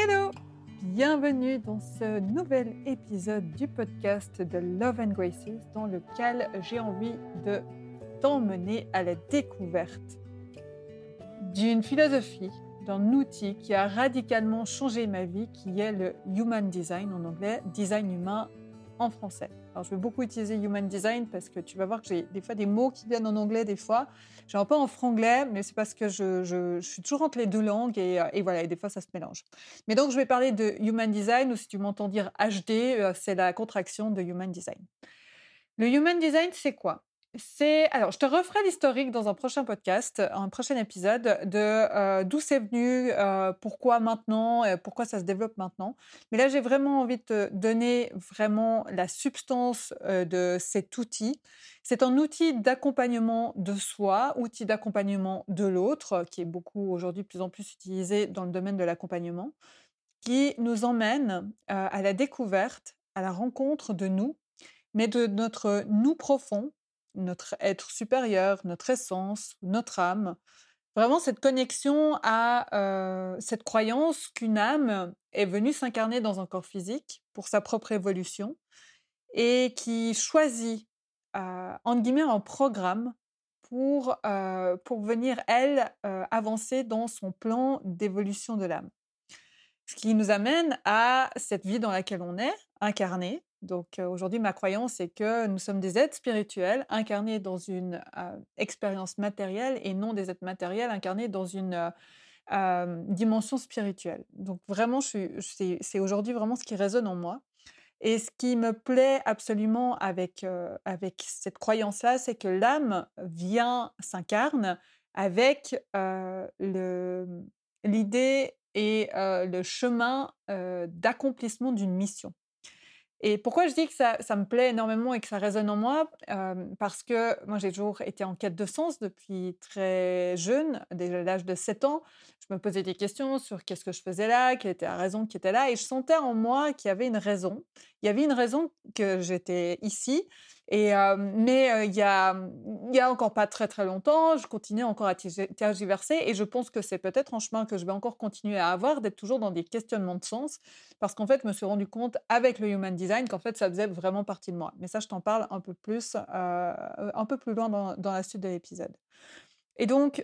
Hello Bienvenue dans ce nouvel épisode du podcast de Love and Graces dans lequel j'ai envie de t'emmener à la découverte d'une philosophie, d'un outil qui a radicalement changé ma vie, qui est le Human Design en anglais, design humain en français. Je vais beaucoup utiliser Human Design parce que tu vas voir que j'ai des fois des mots qui viennent en anglais, des fois. J'ai un peu en franglais, mais c'est parce que je, suis toujours entre les deux langues et, euh, et, voilà, et des fois ça se mélange. Mais donc, je vais parler de Human Design, ou si tu m'entends dire HD, euh, c'est la contraction de Human Design. Le Human Design, c'est quoi? Alors je te referai l'historique dans un prochain podcast, un prochain épisode de euh, d'où c'est venu, euh, pourquoi maintenant, pourquoi ça se développe maintenant. Mais là j'ai vraiment envie de te donner vraiment la substance euh, de cet outil. C'est un outil d'accompagnement de soi, outil d'accompagnement de l'autre, qui est beaucoup aujourd'hui plus en plus utilisé dans le domaine de l'accompagnement, qui nous emmène à la découverte, à la rencontre de nous, mais de notre nous profond notre être supérieur, notre essence, notre âme. Vraiment cette connexion à cette croyance qu'une âme est venue s'incarner dans un corps physique pour sa propre évolution et qui choisit, entre guillemets, un programme pour, pour venir, elle, avancer dans son plan d'évolution de l'âme. Ce qui nous amène à cette vie dans laquelle on est, incarnée, donc aujourd'hui, ma croyance est que nous sommes des êtres spirituels incarnés dans une expérience matérielle et non des êtres matériels incarnés dans une dimension spirituelle. Donc vraiment, c'est aujourd'hui vraiment ce qui résonne en moi. Et ce qui me plaît absolument avec, avec cette croyance-là, c'est que l'âme vient, s'incarne avec l'idée et le chemin d'accomplissement d'une mission. Et pourquoi je dis que ça, ça, me plaît énormément et que ça résonne en moi? Parce que moi, j'ai toujours été en quête de sens depuis très jeune, déjà l'âge de 7 ans. Je me posais des questions sur qu'est-ce que je faisais là, quelle était la raison qui était là. Et je sentais en moi qu'il y avait une raison. Il y avait une raison que j'étais ici. Et, mais a, il y a encore pas très très longtemps, je continuais encore à tergiverser et je pense que c'est peut-être un chemin que je vais encore continuer à avoir, d'être toujours dans des questionnements de sens, parce qu'en fait, je me suis rendu compte avec le Human Design qu'en fait, ça faisait vraiment partie de moi. Mais ça, je t'en parle un peu plus, un peu plus loin dans la suite de l'épisode. Et donc,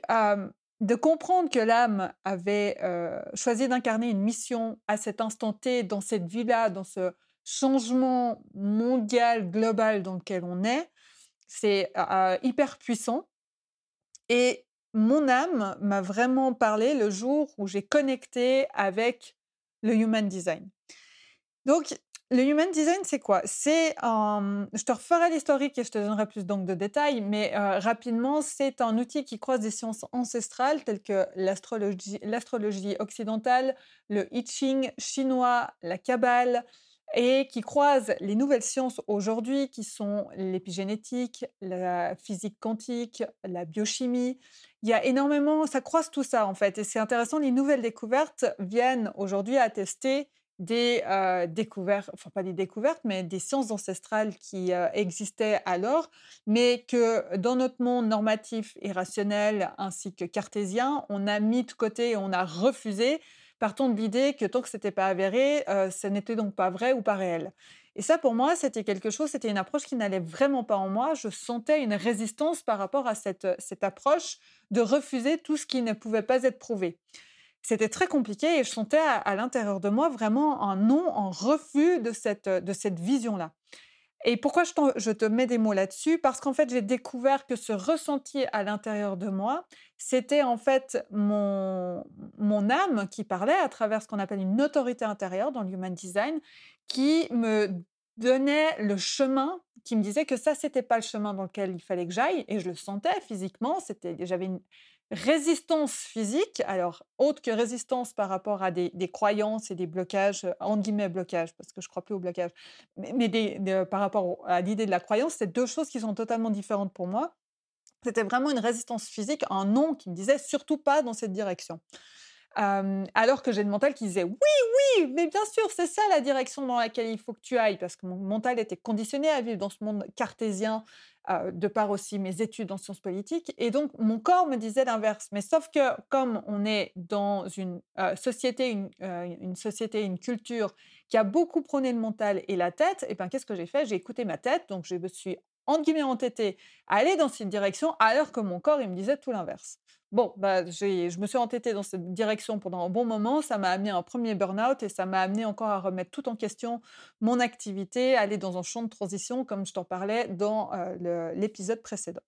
de comprendre que l'âme avait choisi d'incarner une mission à cet instant T, dans cette vie-là, dans ce changement mondial, global dans lequel on est, c'est hyper puissant. Et mon âme m'a vraiment parlé le jour où j'ai connecté avec le Human Design. Donc, le Human Design, c'est quoi? C'est je te referai l'historique et je te donnerai plus donc de détails, mais rapidement, c'est un outil qui croise des sciences ancestrales telles que l'astrologie occidentale, le I Ching chinois, la Kabbale, et qui croise les nouvelles sciences aujourd'hui qui sont l'épigénétique, la physique quantique, la biochimie. Il y a énormément, ça croise tout ça en fait. Et c'est intéressant, les nouvelles découvertes viennent aujourd'hui attester des euh, découvertes, enfin pas des découvertes, mais des sciences ancestrales qui euh, existaient alors, mais que dans notre monde normatif et rationnel ainsi que cartésien, on a mis de côté et on a refusé partant de l'idée que tant que c'était pas avéré, euh, ce n'était donc pas vrai ou pas réel. Et ça, pour moi, c'était quelque chose, c'était une approche qui n'allait vraiment pas en moi. Je sentais une résistance par rapport à cette, cette approche de refuser tout ce qui ne pouvait pas être prouvé. C'était très compliqué et je sentais à, à l'intérieur de moi vraiment un non, un refus de cette, de cette vision-là. Et pourquoi je, te mets des mots là-dessus? Parce qu'en fait, j'ai découvert que ce ressenti à l'intérieur de moi, c'était en fait mon, mon âme qui parlait à travers ce qu'on appelle une autorité intérieure dans l'human design, qui me donnait le chemin, qui me disait que ça, c'était pas le chemin dans lequel il fallait que j'aille, et je le sentais physiquement. C'était, j'avais une, résistance physique, alors autre que résistance par rapport à des, croyances et des blocages, en guillemets blocages, parce que je crois plus au blocage, mais, par rapport à l'idée de la croyance, c'est deux choses qui sont totalement différentes pour moi. C'était vraiment une résistance physique, un non qui me disait surtout pas dans cette direction. Alors que j'ai le mental qui disait oui, oui, mais bien sûr, c'est ça la direction dans laquelle il faut que tu ailles, parce que mon mental était conditionné à vivre dans ce monde cartésien, de par aussi mes études en sciences politiques, et donc mon corps me disait l'inverse. Mais sauf que comme on est dans une société, une, société, une culture qui a beaucoup prôné le mental et la tête, et ben qu'est-ce que j'ai fait? J'ai écouté ma tête, donc je me suis entre guillemets entêtée à aller dans cette direction, alors que mon corps il me disait tout l'inverse. Bon, bah, je me suis entêtée dans cette direction pendant un bon moment. Ça m'a amené à un premier burn-out et ça m'a amené encore à remettre tout en question mon activité, aller dans un champ de transition, comme je t'en parlais dans l'épisode précédent.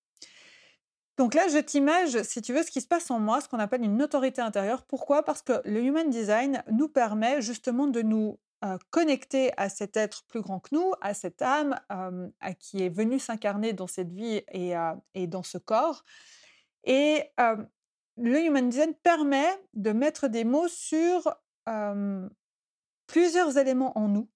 Donc là, je t'image, si tu veux, ce qui se passe en moi, ce qu'on appelle une autorité intérieure. Pourquoi? Parce que le Human Design nous permet justement de nous connecter à cet être plus grand que nous, à cette âme à qui est venue s'incarner dans cette vie et, et dans ce corps. Et le Human Design permet de mettre des mots sur plusieurs éléments en nous,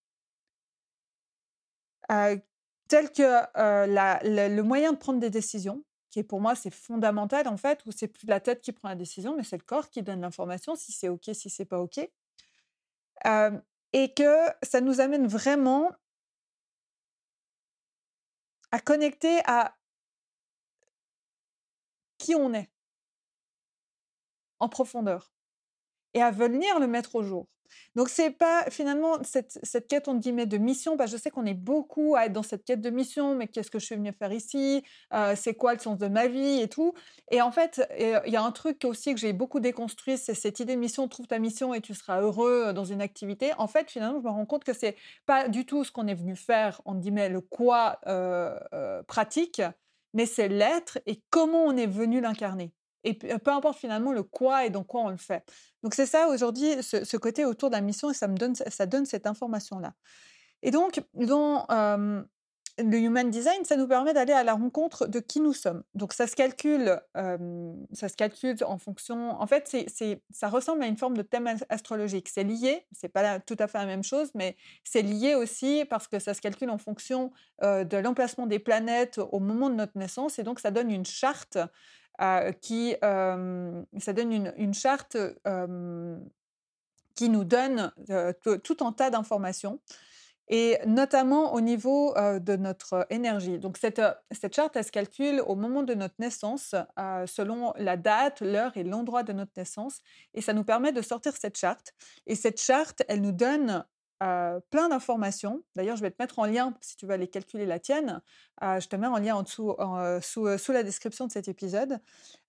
tels que le, moyen de prendre des décisions, qui pour moi c'est fondamental en fait, où c'est plus la tête qui prend la décision, mais c'est le corps qui donne l'information, si c'est ok, si c'est pas ok, et que ça nous amène vraiment à connecter à qui on est en profondeur et à venir le mettre au jour. Donc c'est pas finalement cette, quête on guillemets de mission. Bah, je sais qu'on est beaucoup à être dans cette quête de mission, mais qu'est-ce que je suis venue faire ici euh, C'est quoi le sens de ma vie et tout Et en fait, il y a un truc aussi que j'ai beaucoup déconstruit, c'est cette idée de mission. Trouve ta mission et tu seras heureux euh, dans une activité. En fait, finalement, je me rends compte que c'est pas du tout ce qu'on est venu faire. On guillemets le quoi euh, pratique, mais c'est l'être et comment on est venu l'incarner et peu importe finalement le quoi et dans quoi on le fait. Donc c'est ça aujourd'hui, ce, côté autour de la mission, et ça me donne, ça donne cette information-là. Et donc, dans le Human Design, ça nous permet d'aller à la rencontre de qui nous sommes. Donc ça se calcule, ça se calcule en fonction. En fait, c'est, ça ressemble à une forme de thème astrologique. C'est lié, c'est pas tout à fait la même chose, mais c'est lié aussi parce que ça se calcule en fonction de l'emplacement des planètes au moment de notre naissance, et donc ça donne une charte qui, ça donne une, charte qui nous donne tout un tas d'informations et notamment au niveau de notre énergie. Donc cette, cette charte, elle se calcule au moment de notre naissance, selon la date, l'heure et l'endroit de notre naissance, et ça nous permet de sortir cette charte. Et cette charte, elle nous donne plein d'informations. D'ailleurs, je vais te mettre en lien, si tu veux aller calculer la tienne, je te mets en lien en dessous, sous, sous, la description de cet épisode.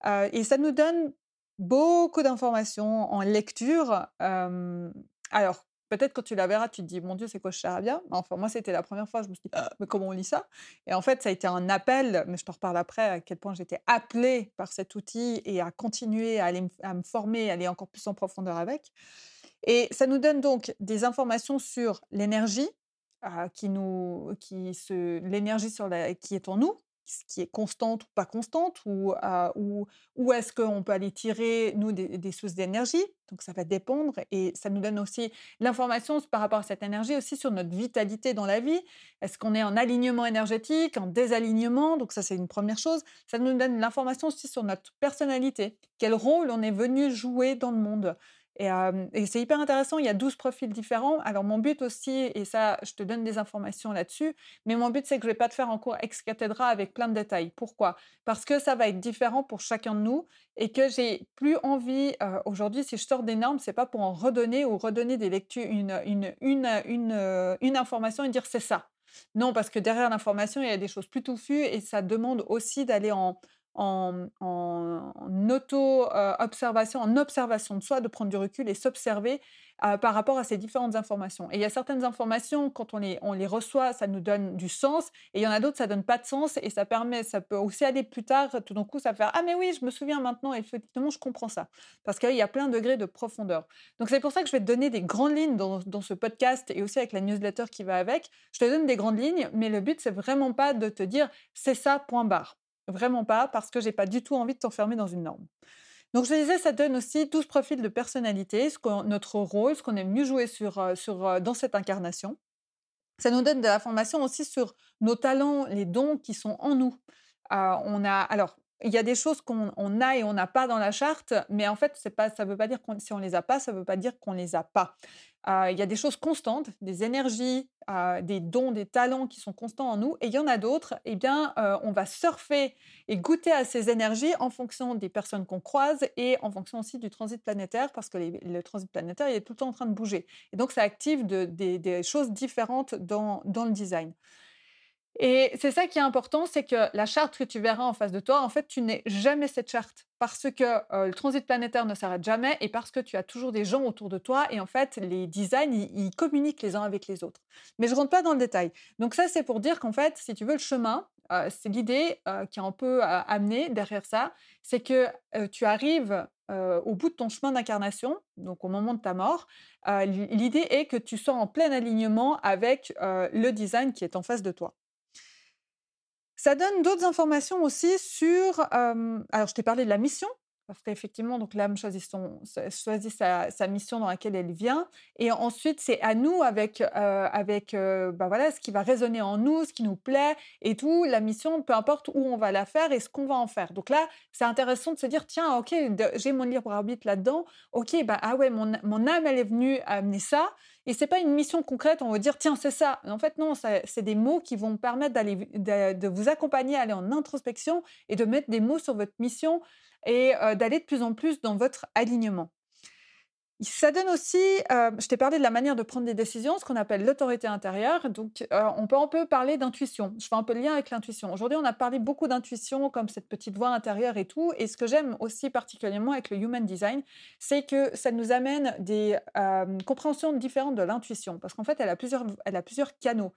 et ça nous donne beaucoup d'informations en lecture. alors, peut-être quand tu la verras, tu te dis, mon Dieu, c'est quoi charabia? Enfin, moi, c'était la première fois, je me suis dit, «Ah, mais comment on lit ça? Et en fait, ça a été un appel, mais je te reparle après, à quel point j'étais appelée par cet outil et à continuer à, aller, à me former, à aller encore plus en profondeur avec. Et ça nous donne donc des informations sur l'énergie, qui nous, qui se, l'énergie qui est en nous, qui est constante ou pas constante, ou où, est-ce qu'on peut aller tirer, nous, des, sources d'énergie. Donc, ça va dépendre et ça nous donne aussi l'information par rapport à cette énergie aussi sur notre vitalité dans la vie. Est-ce qu'on est en alignement énergétique, en désalignement? Donc, ça, c'est une première chose. Ça nous donne l'information aussi sur notre personnalité, quel rôle on est venu jouer dans le monde? Et, c'est hyper intéressant, il y a 12 profils différents. Alors mon but aussi, et ça, je te donne des informations là-dessus, mais mon but, c'est que je ne vais pas te faire un cours ex cathedra avec plein de détails. Pourquoi? Parce que ça va être différent pour chacun de nous et que j'ai plus envie, aujourd'hui, si je sors des normes, c'est pas pour en redonner ou redonner des lectures, une, une, une, une, une information et dire c'est ça. Non, parce que derrière l'information, il y a des choses plus touffues et ça demande aussi d'aller en, en, auto-observation, en observation de soi, de prendre du recul et s'observer par rapport à ces différentes informations. Et il y a certaines informations, quand on les, on les reçoit, ça nous donne du sens, et il y en a d'autres, ça donne pas de sens, et ça permet, ça peut aussi aller plus tard, tout d'un coup, ça fait Ah, mais oui, je me souviens maintenant, effectivement, je comprends ça. Parce qu'il y a plein de degrés de profondeur. Donc, c'est pour ça que je vais te donner des grandes lignes dans, dans, ce podcast et aussi avec la newsletter qui va avec. Je te donne des grandes lignes, mais le but, c'est vraiment pas de te dire c'est ça, point barre. Vraiment pas, parce que j'ai pas du tout envie de t'enfermer dans une norme. Donc je disais, ça donne aussi ce profil de personnalité, ce notre rôle, ce qu'on aime mieux jouer sur, euh, sur, euh, dans cette incarnation. Ça nous donne de l'information aussi sur nos talents, les dons qui sont en nous. Euh, on a, alors, il y a des choses qu'on a et on n'a pas dans la charte, mais en fait, pas, ça ne veut pas dire qu'on si on les a pas, ça ne veut pas dire qu'on les a pas. il y a des choses constantes, des énergies, des dons, des talents qui sont constants en nous, et il y en a d'autres. Eh bien, on va surfer et goûter à ces énergies en fonction des personnes qu'on croise et en fonction aussi du transit planétaire, parce que le transit planétaire est tout le temps en train de bouger. Et donc, ça active des, choses différentes dans le design. Et c'est ça qui est important, c'est que la charte que tu verras en face de toi, en fait, tu n'es jamais cette charte parce que le transit planétaire ne s'arrête jamais et parce que tu as toujours des gens autour de toi et en fait, les designs, ils, communiquent les uns avec les autres. Mais je rentre pas dans le détail. Donc ça, c'est pour dire qu'en fait, si tu veux le chemin, c'est l'idée qui est un peu amenée derrière ça, c'est que tu arrives au bout de ton chemin d'incarnation, donc au moment de ta mort, l'idée est que tu sois en plein alignement avec le design qui est en face de toi. Ça donne d'autres informations aussi sur. alors, je t'ai parlé de la mission, parce qu'effectivement, l'âme choisit, son, choisit sa, mission dans laquelle elle vient. Et ensuite, c'est à nous, avec, avec bah voilà, ce qui va résonner en nous, ce qui nous plaît et tout. La mission, peu importe où on va la faire et ce qu'on va en faire. Donc là, c'est intéressant de se dire tiens, ok, j'ai mon libre arbitre là-dedans. Ok, bah ah ouais, mon, mon âme, elle est venue amener ça. Et c'est pas une mission concrète, on va dire tiens c'est ça. En fait non, c'est des mots qui vont permettre d'aller de, vous accompagner à aller en introspection et de mettre des mots sur votre mission et d'aller de plus en plus dans votre alignement. Ça donne aussi, euh, je t'ai parlé de la manière de prendre des décisions, ce qu'on appelle l'autorité intérieure. Donc, euh, on peut un peu parler d'intuition. Je fais un peu le lien avec l'intuition. Aujourd'hui, on a parlé beaucoup d'intuition, comme cette petite voix intérieure et tout. Et ce que j'aime aussi particulièrement avec le Human Design, c'est que ça nous amène des euh, compréhensions différentes de l'intuition. Parce qu'en fait, elle a plusieurs, elle a plusieurs canaux.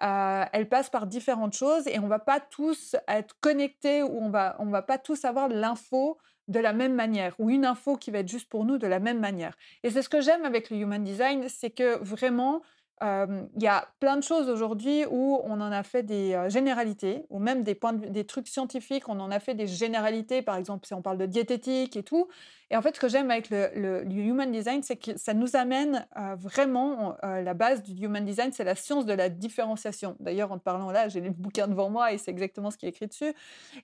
elle passe par différentes choses et on ne va pas tous être connectés ou on va, on va pas tous avoir l'info de la même manière ou une info qui va être juste pour nous de la même manière. Et c'est ce que j'aime avec le Human Design, c'est que vraiment, il y a plein de choses aujourd'hui où on en a fait des généralités, ou même des, points des trucs scientifiques, on en a fait des généralités, par exemple si on parle de diététique et tout. Et en fait, ce que j'aime avec le, Human Design, c'est que ça nous amène vraiment, la base du Human Design, c'est la science de la différenciation. D'ailleurs, en te parlant là, j'ai le bouquin devant moi et c'est exactement ce qui est écrit dessus.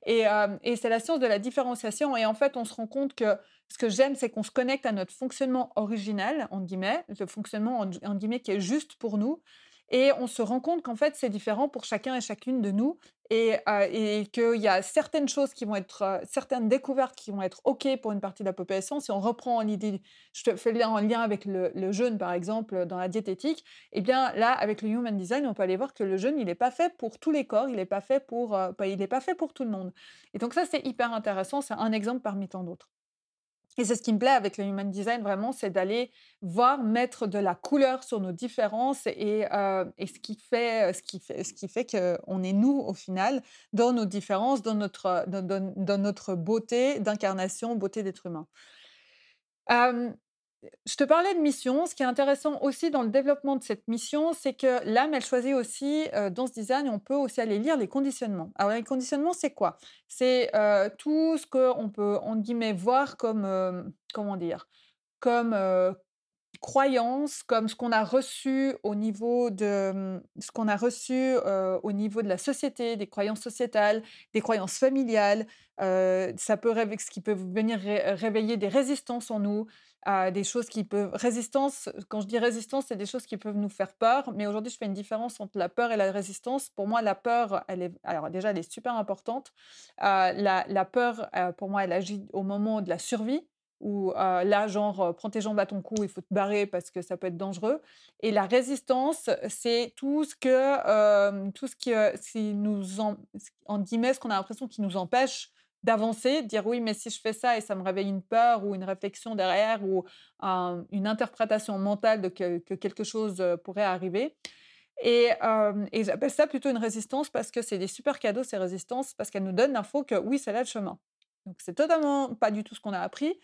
Et, et c'est la science de la différenciation. Et en fait, on se rend compte que ce que j'aime, c'est qu'on se connecte à notre fonctionnement original, en guillemets, le fonctionnement en, guillemets qui est juste pour nous. Et on se rend compte qu'en fait, c'est différent pour chacun et chacune de nous. Et, euh, qu'il y a certaines choses qui vont être, certaines découvertes qui vont être OK pour une partie de la population. Si on reprend l'idée, je te fais en lien avec le, jeûne, par exemple, dans la diététique, eh bien là, avec le Human Design, on peut aller voir que le jeûne, il n'est pas fait pour tous les corps, il n'est pas, fait pour, il n'est pas fait pour tout le monde. Et donc ça, c'est hyper intéressant. C'est un exemple parmi tant d'autres. Et c'est ce qui me plaît avec le human design, vraiment, c'est d'aller voir mettre de la couleur sur nos différences et, euh, et ce qui fait, ce qui fait, ce qui fait qu'on est nous au final dans nos différences, dans notre, dans, dans notre beauté d'incarnation, beauté d'être humain je te parlais de mission. Ce qui est intéressant aussi dans le développement de cette mission, c'est que l'âme, elle choisit aussi, dans ce design, on peut aussi aller lire les conditionnements. Alors, les conditionnements, c'est quoi? C'est tout ce qu'on peut, en guillemets, voir comme, comment dire, comme croyances, comme ce qu'on a reçu au niveau de ce qu'on a reçu au niveau de la société, des croyances sociétales, des croyances familiales. ça peut ce qui peut venir réveiller des résistances en nous, des choses qui peuvent résistance. Quand je dis résistance, c'est des choses qui peuvent nous faire peur. Mais aujourd'hui, je fais une différence entre la peur et la résistance. Pour moi, la peur, elle est alors déjà, elle est super importante. la, la, peur, pour moi, elle agit au moment de la survie où là, genre, prends tes jambes à ton cou, il faut te barrer parce que ça peut être dangereux. Et la résistance, c'est tout ce que, tout ce qui, nous en, en guillemets, ce qu'on a l'impression qui nous empêche d'avancer, de dire oui, mais si je fais ça et ça me réveille une peur ou une réflexion derrière ou une interprétation mentale de que, quelque chose pourrait arriver. Et, et j'appelle ça plutôt une résistance parce que c'est des super cadeaux, ces résistances, parce qu'elles nous donnent l'info que oui, c'est là le chemin. Donc c'est totalement pas du tout ce qu'on a appris,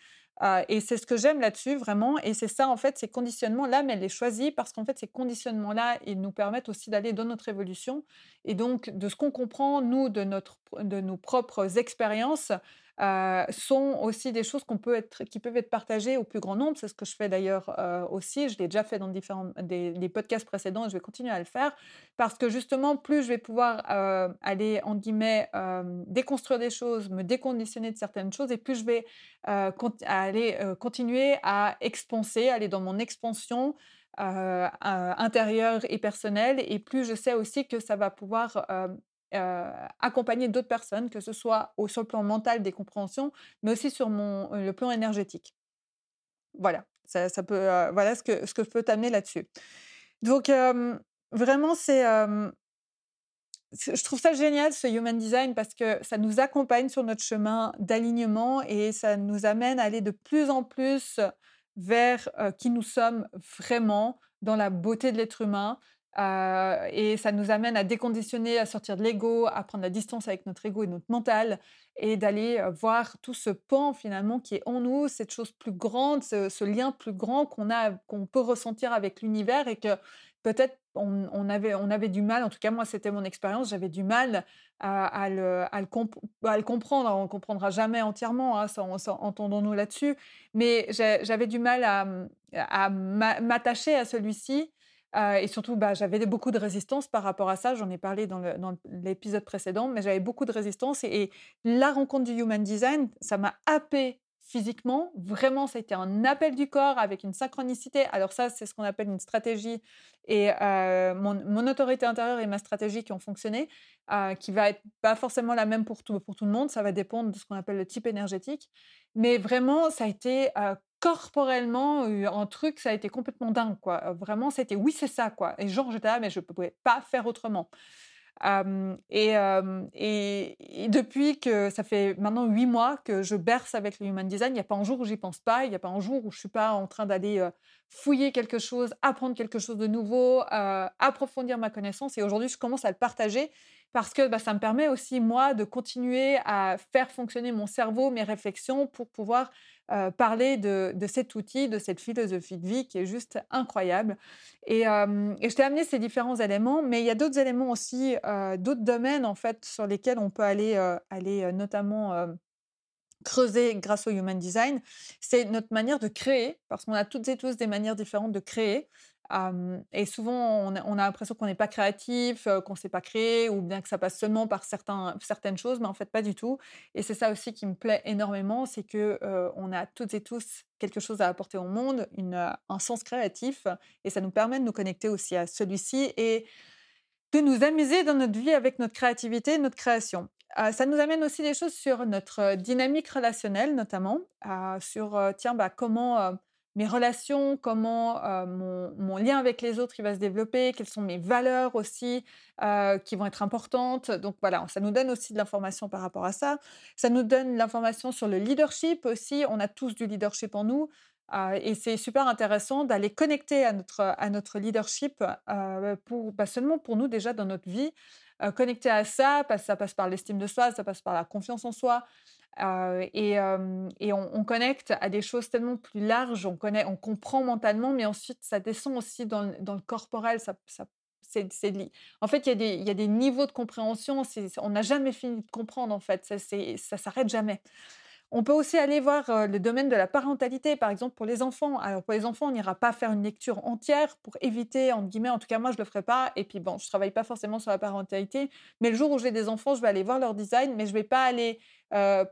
et c'est ce que j'aime là-dessus, vraiment. Et c'est ça, en fait, ces conditionnements-là, mais elle les choisit parce qu'en fait, ces conditionnements-là, ils nous permettent aussi d'aller dans notre évolution. Et donc, de ce qu'on comprend, nous, de, notre, de nos propres expériences, sont aussi des choses qu'on peut être, qui peuvent être partagées au plus grand nombre. C'est ce que je fais d'ailleurs aussi. Je l'ai déjà fait dans différents des, podcasts précédents et je vais continuer à le faire parce que justement, plus je vais pouvoir aller, en guillemets, déconstruire des choses, me déconditionner de certaines choses et plus je vais aller continuer à expanser, aller dans mon expansion euh, intérieure et personnelle, et plus je sais aussi que ça va pouvoir accompagner d'autres personnes, que ce soit au, sur le plan mental des compréhensions, mais aussi sur mon, le plan énergétique. Voilà, ça, peut, voilà ce que, ce que je peux t'amener là-dessus. Donc, vraiment, c'est je trouve ça génial, ce Human Design, parce que ça nous accompagne sur notre chemin d'alignement et ça nous amène à aller de plus en plus vers qui nous sommes vraiment dans la beauté de l'être humain. Et ça nous amène à déconditionner, à sortir de l'ego, à prendre la distance avec notre ego et notre mental, et d'aller voir tout ce pan finalement qui est en nous, cette chose plus grande, ce, lien plus grand qu'on a, qu'on peut ressentir avec l'univers, et que peut-être on, avait, on avait du mal, en tout cas moi c'était mon expérience, j'avais du mal à, le, à, le comprendre. on ne comprendra jamais entièrement, hein, entendons-nous là-dessus, mais j'avais du mal à, m'attacher à celui-ci. Et surtout, bah, j'avais beaucoup de résistance par rapport à ça. J'en ai parlé dans l'épisode précédent, mais j'avais beaucoup de résistance. Et, la rencontre du Human Design, ça m'a happé physiquement. Vraiment, ça a été un appel du corps avec une synchronicité. Alors ça, c'est ce qu'on appelle une stratégie. Et mon, autorité intérieure et ma stratégie qui ont fonctionné, qui va être pas forcément la même pour tout, pour tout le monde. Ça va dépendre de ce qu'on appelle le type énergétique. Mais vraiment, ça a été corporellement un truc, ça a été complètement dingue. Quoi. Vraiment, été oui, c'est ça. quoi. Et genre, j'étais là, mais je ne pouvais pas faire autrement et, et, depuis que ça fait maintenant huit mois que je berce avec le Human Design, il n'y a pas un jour où j'y pense pas, il n'y a pas un jour où je suis pas en train d'aller fouiller quelque chose, apprendre quelque chose de nouveau, approfondir ma connaissance. Et aujourd'hui, je commence à le partager parce que bah, ça me permet aussi, moi, de continuer à faire fonctionner mon cerveau, mes réflexions pour pouvoir parler de, cet outil, de cette philosophie de vie qui est juste incroyable. Et, je t'ai amené ces différents éléments, mais il y a d'autres éléments aussi, d'autres domaines en fait sur lesquels on peut aller, aller notamment creuser grâce au Human Design. C'est notre manière de créer, parce qu'on a toutes et tous des manières différentes de créer et souvent, on a, l'impression qu'on n'est pas créatif, qu'on ne sait pas créer, ou bien que ça passe seulement par certains, certaines choses, mais en fait, pas du tout. Et c'est ça aussi qui me plaît énormément, c'est que on a toutes et tous quelque chose à apporter au monde, un sens créatif, et ça nous permet de nous connecter aussi à celui-ci et de nous amuser dans notre vie avec notre créativité, notre création. ça nous amène aussi des choses sur notre dynamique relationnelle, notamment, sur, tiens, bah, comment mes relations, comment mon, lien avec les autres il va se développer, quelles sont mes valeurs aussi qui vont être importantes. Donc voilà, ça nous donne aussi de l'information par rapport à ça. Ça nous donne l'information sur le leadership aussi. On a tous du leadership en nous. et c'est super intéressant d'aller connecter à notre, à notre leadership, pour, pas seulement pour nous déjà dans notre vie, connecter à ça, ça passe par l'estime de soi, ça passe par la confiance en soi, et, on, connecte à des choses tellement plus larges, on, connaît, on comprend mentalement, mais ensuite ça descend aussi dans, le corporel. Ça, c'est, en fait, il y, a des, il y, a des niveaux de compréhension, on n'a jamais fini de comprendre, en fait, ça, ça s'arrête jamais. On peut aussi aller voir le domaine de la parentalité, par exemple pour les enfants. Alors pour les enfants, on n'ira pas faire une lecture entière pour éviter, entre guillemets, en tout cas moi je le ferai pas. Et puis bon, je travaille pas forcément sur la parentalité, mais le jour où j'ai des enfants, je vais aller voir leur design, mais je vais pas aller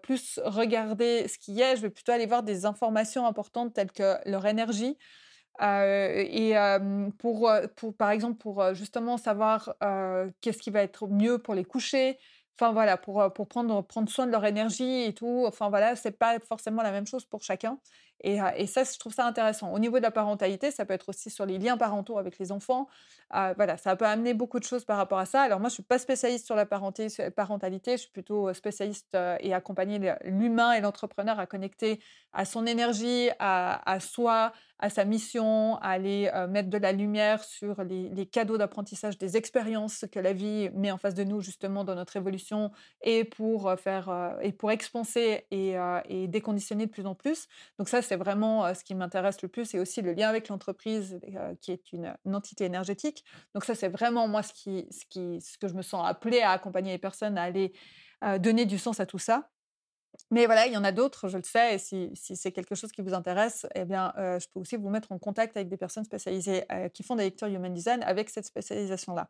plus regarder ce qui est, je vais plutôt aller voir des informations importantes telles que leur énergie. et pour, pour, par exemple, pour justement savoir qu'est-ce qui va être mieux pour les coucher, Enfin voilà, pour, pour prendre, prendre soin de leur énergie et tout. Enfin voilà, c'est pas forcément la même chose pour chacun. Et, ça, je trouve ça intéressant. Au niveau de la parentalité, ça peut être aussi sur les liens parentaux avec les enfants. voilà, ça peut amener beaucoup de choses par rapport à ça. Alors moi, je suis pas spécialiste sur la parentalité, je suis plutôt spécialiste et accompagner l'humain et l'entrepreneur à connecter à son énergie, à, à soi, à sa mission, à aller mettre de la lumière sur les, cadeaux d'apprentissage des expériences que la vie met en face de nous justement dans notre évolution et pour faire et pour expanser et, et, déconditionner de plus en plus. Donc ça, c'est vraiment ce qui m'intéresse le plus et aussi le lien avec l'entreprise qui est une, entité énergétique. Donc ça, c'est vraiment moi ce, qui, ce, qui, ce que je me sens appelée à accompagner les personnes à aller donner du sens à tout ça. Mais voilà, il y en a d'autres, je le sais, et si, c'est quelque chose qui vous intéresse, eh bien, je peux aussi vous mettre en contact avec des personnes spécialisées qui font des lectures Human Design avec cette spécialisation-là.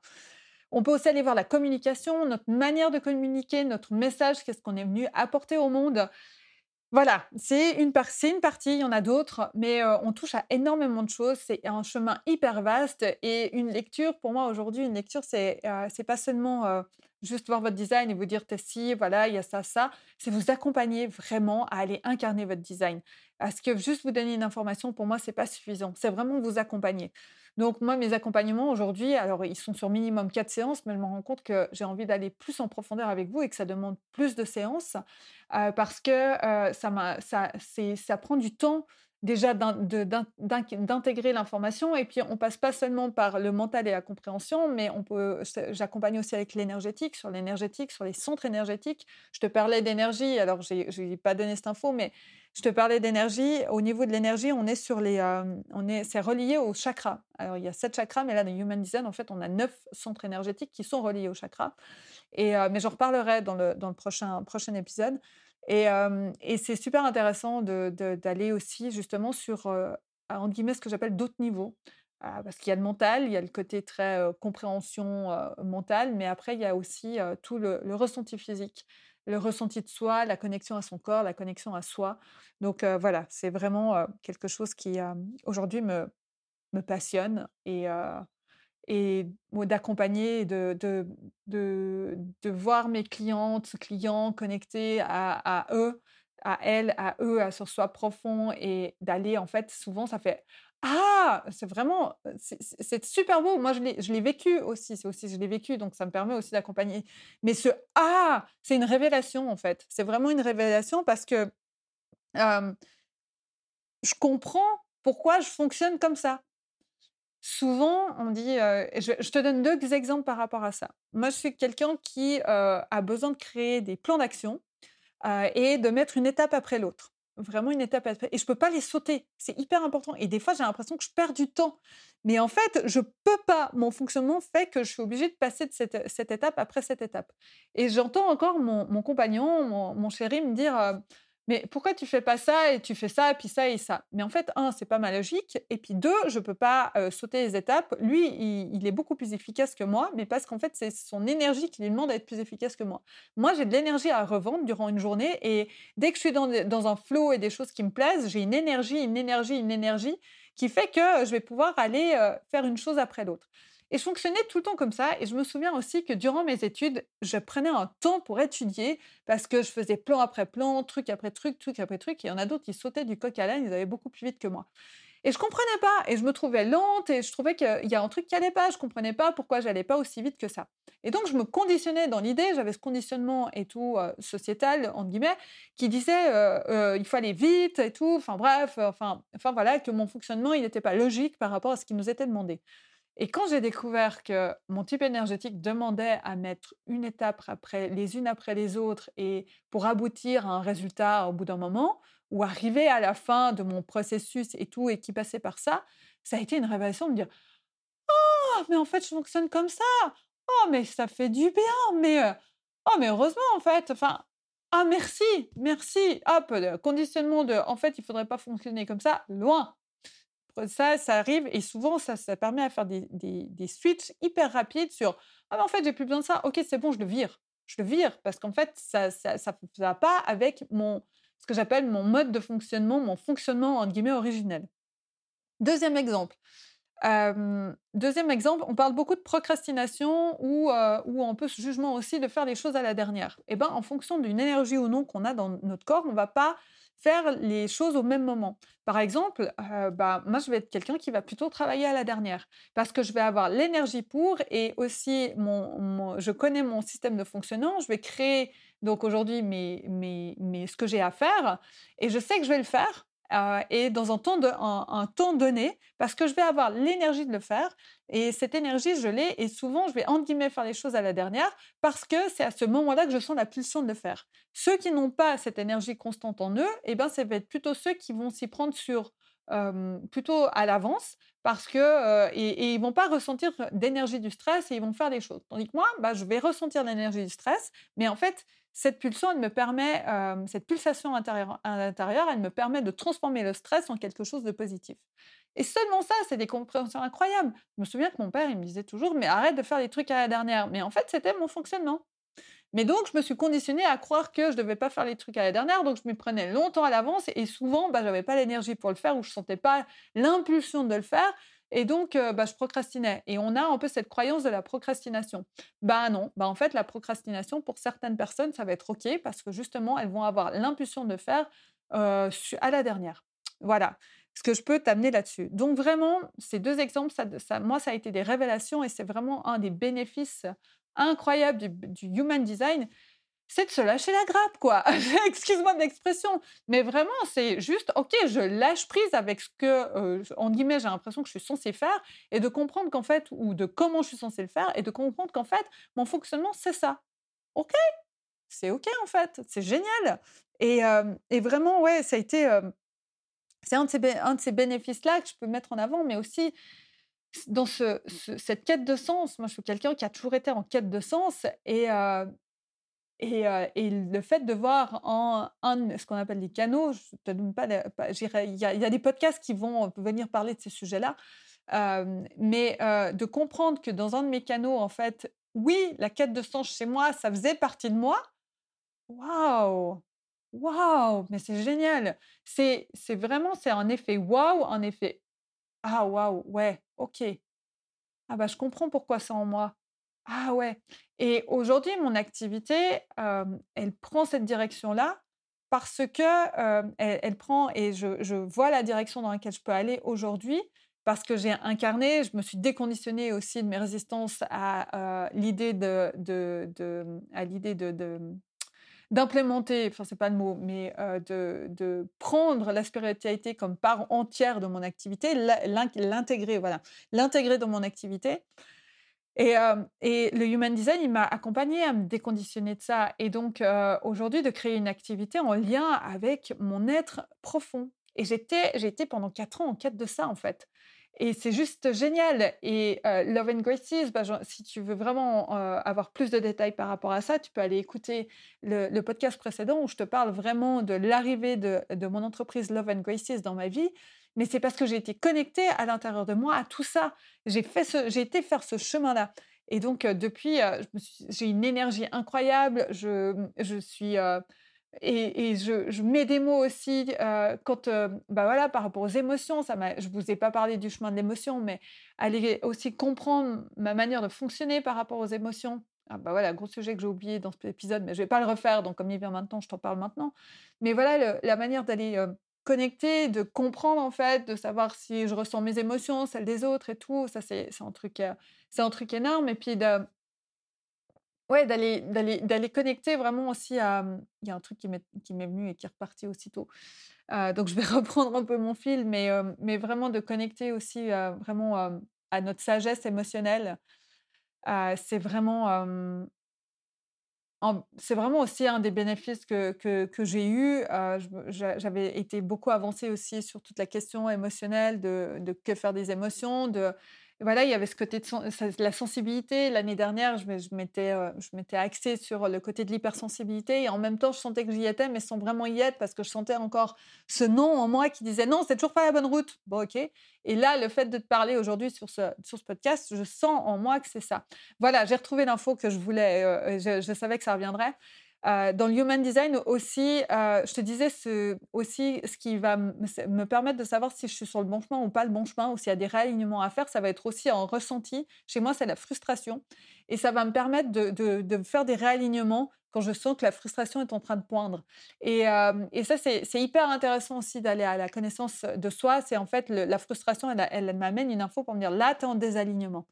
On peut aussi aller voir la communication, notre manière de communiquer, notre message, qu'est-ce qu'on est venu apporter au monde. Voilà, c'est une, une, partie, il y en a d'autres, mais on touche à énormément de choses. C'est un chemin hyper vaste et une lecture, pour moi aujourd'hui, une lecture, c'est c'est pas seulement juste voir votre design et vous dire, si, voilà, il y a ça, ça. C'est vous accompagner vraiment à aller incarner votre design. Parce que juste vous donner une information, pour moi, c'est pas suffisant. C'est vraiment vous accompagner. Donc, moi, mes accompagnements aujourd'hui, alors ils sont sur minimum quatre séances, mais je me rends compte que j'ai envie d'aller plus en profondeur avec vous et que ça demande plus de séances parce que ça, ça prend du temps déjà d'intégrer l'information et puis on passe pas seulement par le mental et la compréhension, mais on peut, j'accompagne aussi avec l'énergétique, sur l'énergétique, sur les centres énergétiques. Je te parlais d'énergie, alors je n'ai pas donné cette info, mais je te parlais d'énergie. Au niveau de l'énergie, on est sur les, euh, on est, c'est relié aux chakras. Alors il y a sept chakras, mais là dans Human Design, en fait, on a neuf centres énergétiques qui sont reliés aux chakras. Et euh, mais j'en reparlerai dans le dans le prochain prochain épisode. Et, euh, c'est super intéressant d'aller aussi justement sur entre guillemets ce que j'appelle d'autres niveaux. parce qu'il y a le mental, il y a le côté très compréhension mentale, mais après il y a aussi tout le, le ressenti physique le ressenti de soi, la connexion à son corps, la connexion à soi. Donc voilà, c'est vraiment quelque chose qui aujourd'hui me, me passionne et, et d'accompagner, de, de, de, voir mes clientes, clients connectés à, à eux, à elles, à eux, à sur soi profond et d'aller en fait, souvent ça fait ah, c'est vraiment, c'est super beau. Moi, je l'ai vécu aussi. C'est aussi, je l'ai vécu, donc ça me permet aussi d'accompagner. Mais ce ah, c'est une révélation en fait. C'est vraiment une révélation parce que je comprends pourquoi je fonctionne comme ça. Souvent, on dit, je, te donne deux exemples par rapport à ça. Moi, je suis quelqu'un qui a besoin de créer des plans d'action et de mettre une étape après l'autre vraiment une étape Et je peux pas les sauter. C'est hyper important. Et des fois, j'ai l'impression que je perds du temps. Mais en fait, je peux pas. Mon fonctionnement fait que je suis obligée de passer de cette, cette étape après cette étape. Et j'entends encore mon, mon compagnon, mon, mon, chéri me dire mais pourquoi tu fais pas ça et tu fais ça puis ça et ça? Mais en fait, un, c'est pas ma logique, et puis deux, je peux pas sauter les étapes. Lui, il, est beaucoup plus efficace que moi, mais parce qu'en fait, c'est son énergie qui lui demande d'être plus efficace que moi. Moi, j'ai de l'énergie à revendre durant une journée, et dès que je suis dans, dans un flow et des choses qui me plaisent, j'ai une énergie, une énergie, une énergie qui fait que je vais pouvoir aller faire une chose après l'autre. Et je fonctionnais tout le temps comme ça. Et je me souviens aussi que durant mes études, je prenais un temps pour étudier parce que je faisais plan après plan, truc après truc, truc après truc. Et il y en a d'autres qui sautaient du coq à l'âne, ils allaient beaucoup plus vite que moi. Et je comprenais pas, et je me trouvais lente, et je trouvais qu'il y a un truc qui allait pas, je comprenais pas pourquoi j'allais pas aussi vite que ça. Et donc je me conditionnais dans l'idée, j'avais ce conditionnement et tout euh, sociétal entre guillemets, qui disait euh, euh, il aller vite et tout, enfin bref, enfin, enfin voilà que mon fonctionnement il n'était pas logique par rapport à ce qui nous était demandé. Et quand j'ai découvert que mon type énergétique demandait à mettre une étape après, les unes après les autres, et pour aboutir à un résultat au bout d'un moment, ou arriver à la fin de mon processus et tout, et qui passait par ça, ça a été une révélation de me dire Oh, mais en fait, je fonctionne comme ça. Oh, mais ça fait du bien. Mais, euh, oh, mais heureusement, en fait. Enfin, ah, merci, merci. Hop, conditionnement de en fait, il faudrait pas fonctionner comme ça. Loin, ça, ça arrive et souvent, ça, permet à faire des, switches hyper rapides sur Ah, mais en fait, j'ai plus besoin de ça. Ok, c'est bon, je le vire. Je le vire parce qu'en fait, ça ne ça, va pas avec mon, ce que j'appelle mon mode de fonctionnement, mon fonctionnement entre guillemets originel. Deuxième exemple. deuxième exemple, on parle beaucoup de procrastination ou, euh, ou on peut ce jugement aussi de faire les choses à la dernière. Et eh ben, en fonction d'une énergie ou non qu'on a dans notre corps, on va pas faire les choses au même moment. Par exemple, euh, bah, moi, je vais être quelqu'un qui va plutôt travailler à la dernière parce que je vais avoir l'énergie pour et aussi mon, je connais mon système de fonctionnement. Je vais créer donc aujourd'hui mes, mes, mes, ce que j'ai à faire et je sais que je vais le faire euh, et dans un temps, un, temps donné, parce que je vais avoir l'énergie de le faire, et cette énergie, je l'ai, et souvent, je vais, entre guillemets, faire les choses à la dernière, parce que c'est à ce moment-là que je sens la pulsion de le faire. Ceux qui n'ont pas cette énergie constante en eux, eh ben, ça va être plutôt ceux qui vont s'y prendre sur plutôt à l'avance parce que et, et, ils vont pas ressentir d'énergie du stress et ils vont faire des choses. Tandis que moi, bah, je vais ressentir l'énergie du stress, mais en fait, cette pulsion, elle me permet, cette pulsation intérieure, à l'intérieur, elle me permet de transformer le stress en quelque chose de positif. Et seulement ça, c'est des compréhensions incroyables. Je me souviens que mon père, il me disait toujours, mais arrête de faire les trucs à la dernière. Mais en fait, c'était mon fonctionnement. Mais donc, je me suis conditionnée à croire que je ne devais pas faire les trucs à la dernière, donc je m'y prenais longtemps à l'avance et souvent, bah, je n'avais pas l'énergie pour le faire ou je ne sentais pas l'impulsion de le faire. Et donc, bah, je procrastinais. Et on a un peu cette croyance de la procrastination. Bah non, bah en fait, la procrastination, pour certaines personnes, ça va être OK parce que justement, elles vont avoir l'impulsion de faire à la dernière. Voilà ce que je peux t'amener là-dessus. Donc vraiment, ces deux exemples, ça, moi, ça a été des révélations et c'est vraiment un des bénéfices incroyables du human design c'est de se lâcher la grappe, quoi. Excuse-moi de l'expression, mais vraiment, c'est juste, ok, je lâche prise avec ce que, euh, en guillemets, j'ai l'impression que je suis censée faire, et de comprendre qu'en fait, ou de comment je suis censée le faire, et de comprendre qu'en fait, mon fonctionnement, c'est ça. Ok, c'est ok en fait, c'est génial. Et, et, vraiment, ouais, ça a été, c'est un, de ces bénéfices-là que je peux mettre en avant, mais aussi dans ce, cette quête de sens. Moi, je suis quelqu'un qui a toujours été en quête de sens, et et, le fait de voir en ce qu'on appelle des canaux, je te donne pas, il y, a des podcasts qui vont venir parler de ces sujets-là, mais de comprendre que dans un de mes canaux, en fait, oui, la quête de sens chez moi, ça faisait partie de moi. Waouh, waouh, mais c'est génial. C'est, c'est vraiment, c'est un effet waouh, un effet ah waouh, ouais, ok. Ah bah je comprends pourquoi c'est en moi. Ah ouais. Et aujourd'hui, mon activité, elle prend cette direction-là parce que elle, prend et je, vois la direction dans laquelle je peux aller aujourd'hui parce que j'ai incarné, je me suis déconditionnée aussi de mes résistances à l'idée de, à l'idée de, d'implémenter, enfin c'est pas le mot, mais de, de, prendre la spiritualité comme part entière de mon activité, l'intégrer, voilà, l'intégrer dans mon activité. Et, et, le Human Design, m'a accompagné à me déconditionner de ça. Et donc, aujourd'hui, de créer une activité en lien avec mon être profond. Et j'étais, j'ai pendant quatre ans en quête de ça, en fait. Et c'est juste génial. Et Love and Graces, bah, si tu veux vraiment avoir plus de détails par rapport à ça, tu peux aller écouter le, podcast précédent où je te parle vraiment de l'arrivée de, de, mon entreprise Love and Graces dans ma vie mais c'est parce que j'ai été connectée à l'intérieur de moi à tout ça. J'ai fait j'ai été faire ce chemin-là. Et donc depuis, j'ai une énergie incroyable. Je, je suis et, et je, je, mets des mots aussi quand, bah voilà, par rapport aux émotions. Ça je vous ai pas parlé du chemin de l'émotion, mais aller aussi comprendre ma manière de fonctionner par rapport aux émotions. Ah bah voilà, gros sujet que j'ai oublié dans cet épisode, mais je vais pas le refaire. Donc comme il vient maintenant, je t'en parle maintenant. Mais voilà, la manière d'aller connecter, de comprendre en fait, de savoir si je ressens mes émotions, celles des autres et tout. Ça, c'est un truc, c'est un truc énorme. Et puis de, ouais, d'aller, connecter vraiment aussi à. Il y a un truc qui m'est, venu et qui est reparti aussitôt. donc je vais reprendre un peu mon fil, mais, mais vraiment de connecter aussi vraiment à notre sagesse émotionnelle. c'est vraiment c'est vraiment aussi un des bénéfices que, que, j'ai eu. J'avais été beaucoup avancée aussi sur toute la question émotionnelle de, de que faire des émotions, de voilà, il y avait ce côté de la sensibilité. L'année dernière, je, m'étais, euh, je m'étais axée sur le côté de l'hypersensibilité et en même temps, je sentais que j'y étais, mais sans vraiment y être parce que je sentais encore ce non en moi qui disait non, c'est toujours pas la bonne route. Bon, ok. Et là, le fait de te parler aujourd'hui sur ce, sur ce podcast, je sens en moi que c'est ça. Voilà, j'ai retrouvé l'info que je voulais, euh, je savais que ça reviendrait. Dans le Human Design aussi, je te disais ce, aussi ce qui va me permettre de savoir si je suis sur le bon chemin ou pas le bon chemin, ou s'il y a des réalignements à faire, ça va être aussi en ressenti. Chez moi, c'est la frustration. Et ça va me permettre de, faire des réalignements quand je sens que la frustration est en train de poindre. Et, et ça, c'est hyper intéressant aussi d'aller à la connaissance de soi. C'est en fait la frustration, elle, elle m'amène une info pour me dire là, tu es en désalignement.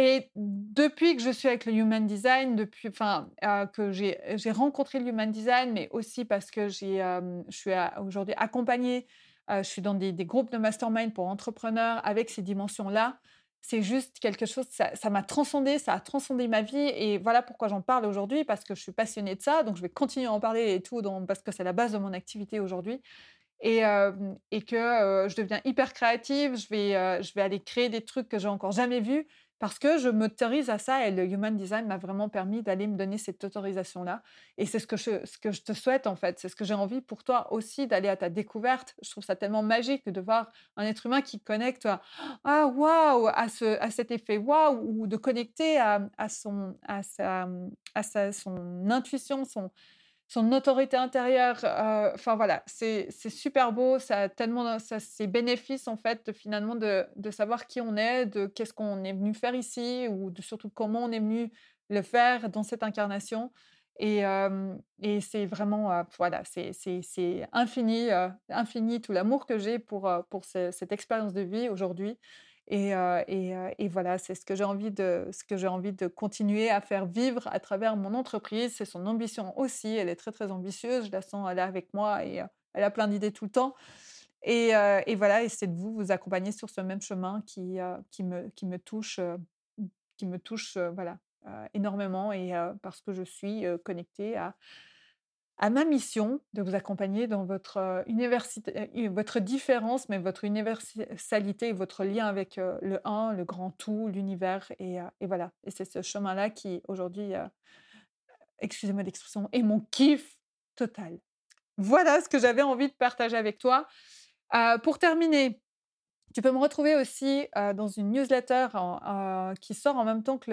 Et depuis que je suis avec le Human Design, depuis, enfin, euh, que j'ai rencontré le Human Design, mais aussi parce que euh, je suis aujourd'hui accompagnée, euh, je suis dans des, groupes de mastermind pour entrepreneurs avec ces dimensions-là. C'est juste quelque chose, ça m'a transcendé, ça a transcendé ma vie. Et voilà pourquoi j'en parle aujourd'hui, parce que je suis passionnée de ça. Donc, je vais continuer à en parler et tout, parce que c'est la base de mon activité aujourd'hui. Et, et, que je deviens hyper créative, je vais, je vais aller créer des trucs que j'ai encore jamais vus parce que je m'autorise à ça et le Human Design m'a vraiment permis d'aller me donner cette autorisation-là. Et c'est ce que je, ce que je te souhaite en fait, c'est ce que j'ai envie pour toi aussi d'aller à ta découverte. Je trouve ça tellement magique de voir un être humain qui connecte à ah à ce à cet effet waouh ou de connecter à, à son à sa à sa, son intuition, son son autorité intérieure. Euh, enfin voilà, c'est super beau. Ça a tellement ça, ses bénéfices en fait finalement de, de savoir qui on est, de qu'est-ce qu'on est venu faire ici ou de surtout comment on est venu le faire dans cette incarnation. Et, euh, et c'est vraiment euh, voilà, c'est infini, infini tout l'amour que j'ai pour pour cette expérience de vie aujourd'hui. Et, et, voilà, c'est ce que j'ai envie de ce que j'ai envie de continuer à faire vivre à travers mon entreprise. C'est son ambition aussi. Elle est très très ambitieuse. Je la sens, elle est avec moi et elle a plein d'idées tout le temps. Et, voilà, et c'est de vous vous accompagner sur ce même chemin qui qui me qui me touche qui me touche voilà énormément et parce que je suis connectée à à ma mission de vous accompagner dans votre, université, votre différence, mais votre universalité, votre lien avec le un, le grand tout, l'univers. Et, et, voilà. Et c'est ce chemin-là qui, aujourd'hui, excusez-moi l'expression, est mon kiff total. Voilà ce que j'avais envie de partager avec toi. pour terminer, tu peux me retrouver aussi dans une newsletter qui sort en même temps que,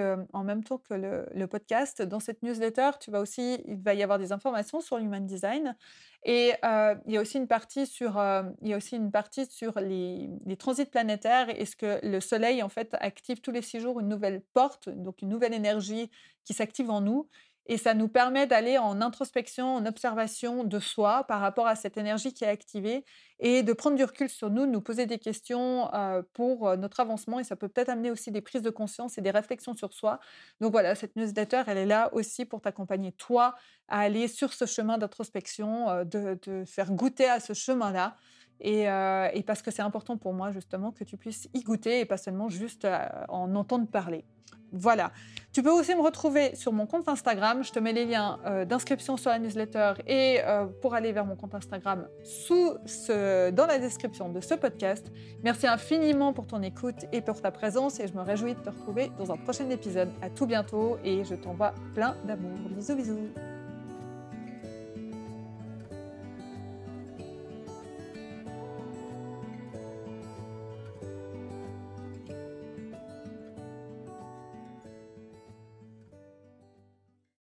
le, podcast. Dans cette newsletter, il va y avoir des informations sur l'human design. Et il y a aussi une partie sur, les, transits planétaires. Et ce que le Soleil en fait active tous les six jours une nouvelle porte, donc une nouvelle énergie qui s'active en nous? Et ça nous permet d'aller en introspection, en observation de soi par rapport à cette énergie qui est activée et de prendre du recul sur nous, de nous poser des questions euh, pour euh, notre avancement. Et ça peut peut-être amener aussi des prises de conscience et des réflexions sur soi. Donc voilà, cette newsletter, elle est là aussi pour t'accompagner, toi, à aller sur ce chemin d'introspection, euh, de, de faire goûter à ce chemin-là. Et, et, parce que c'est important pour moi justement que tu puisses y goûter et pas seulement juste en entendre parler. Voilà. Tu peux aussi me retrouver sur mon compte Instagram. Je te mets les liens euh, d'inscription sur la newsletter et euh, pour aller vers mon compte Instagram sous dans la description de ce podcast. Merci infiniment pour ton écoute et pour ta présence et je me réjouis de te retrouver dans un prochain épisode. À tout bientôt et je t'envoie plein d'amour. Bisous bisous.